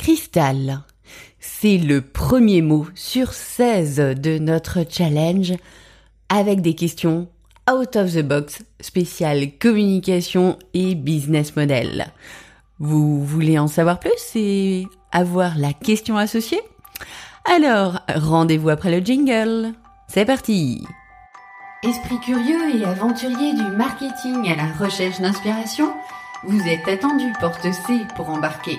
Cristal. C'est le premier mot sur 16 de notre challenge avec des questions out of the box spéciales communication et business model. Vous voulez en savoir plus et avoir la question associée? Alors, rendez-vous après le jingle. C'est parti Esprit curieux et aventurier du marketing à la recherche d'inspiration, vous êtes attendu porte C pour embarquer.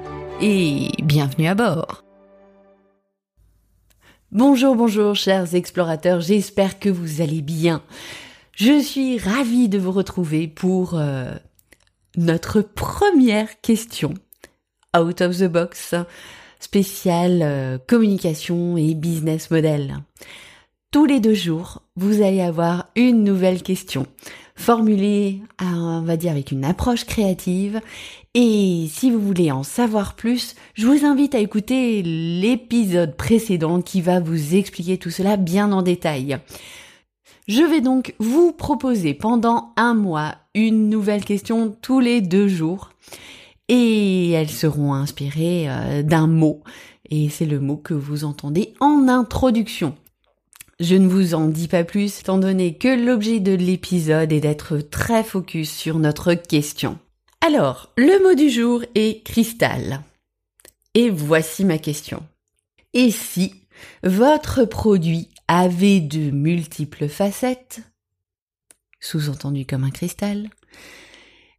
et bienvenue à bord. Bonjour, bonjour chers explorateurs, j'espère que vous allez bien. Je suis ravie de vous retrouver pour euh, notre première question out of the box spéciale euh, communication et business model. Tous les deux jours, vous allez avoir une nouvelle question formulée, on va dire, avec une approche créative et si vous voulez en savoir plus, je vous invite à écouter l'épisode précédent qui va vous expliquer tout cela bien en détail. Je vais donc vous proposer pendant un mois une nouvelle question tous les deux jours et elles seront inspirées euh, d'un mot et c'est le mot que vous entendez en introduction. Je ne vous en dis pas plus étant donné que l'objet de l'épisode est d'être très focus sur notre question. Alors, le mot du jour est cristal. Et voici ma question. Et si votre produit avait de multiples facettes, sous-entendu comme un cristal,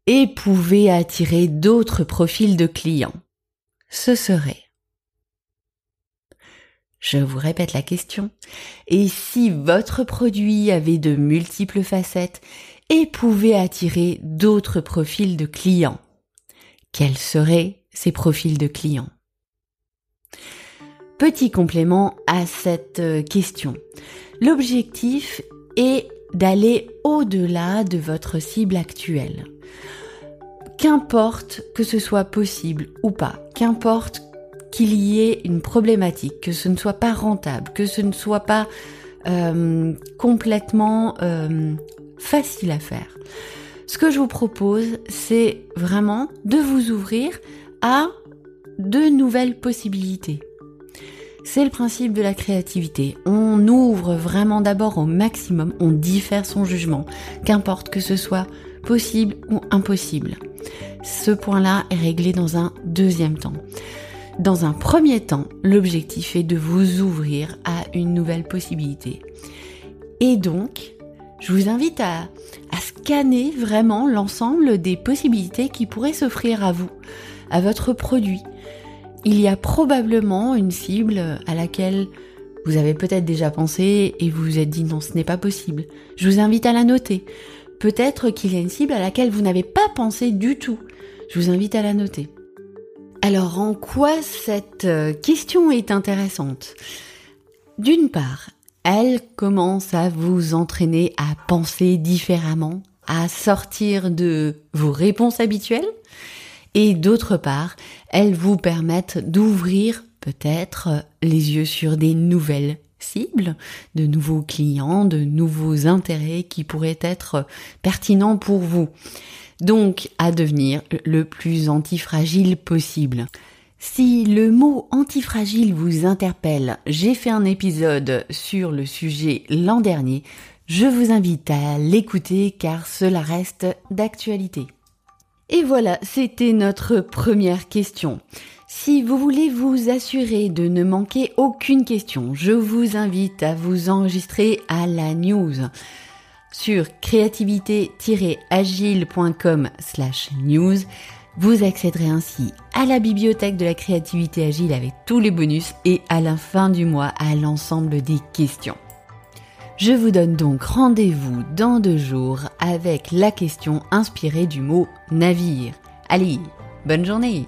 et pouvait attirer d'autres profils de clients, ce serait je vous répète la question. Et si votre produit avait de multiples facettes et pouvait attirer d'autres profils de clients. Quels seraient ces profils de clients? Petit complément à cette euh, question. L'objectif est d'aller au-delà de votre cible actuelle. Qu'importe que ce soit possible ou pas, qu'importe qu'il y ait une problématique, que ce ne soit pas rentable, que ce ne soit pas euh, complètement euh, facile à faire. Ce que je vous propose, c'est vraiment de vous ouvrir à de nouvelles possibilités. C'est le principe de la créativité. On ouvre vraiment d'abord au maximum, on diffère son jugement, qu'importe que ce soit possible ou impossible. Ce point-là est réglé dans un deuxième temps. Dans un premier temps, l'objectif est de vous ouvrir à une nouvelle possibilité. Et donc, je vous invite à, scanner vraiment l'ensemble des possibilités qui pourraient s'offrir à vous, à votre produit. Il y a probablement une cible à laquelle vous avez peut-être déjà pensé et vous vous êtes dit non, ce n'est pas possible. Je vous invite à la noter. Peut-être qu'il y a une cible à laquelle vous n'avez pas pensé du tout. Je vous invite à la noter. Alors en quoi cette euh, question est intéressante? D'une part, elle commence à vous entraîner à penser différemment, à sortir de vos réponses habituelles. Et d'autre part, elles vous permettent d'ouvrir peut-être les yeux sur des nouvelles cibles, de nouveaux clients, de nouveaux intérêts qui pourraient être pertinents pour vous. Donc, à devenir le plus antifragile possible. Si le mot antifragile vous interpelle, j'ai fait un épisode sur le sujet l'an dernier. Je vous invite à l'écouter car cela reste d'actualité. Et voilà, c'était notre première question. Si vous voulez vous assurer de ne manquer aucune question, je vous invite à vous enregistrer à la news sur créativité-agile.com slash news. Vous accéderez ainsi à la bibliothèque de la créativité agile avec tous les bonus et à la fin du mois à l'ensemble des questions. Je vous donne donc rendez-vous dans deux jours avec la question inspirée du mot navire. Allez, bonne journée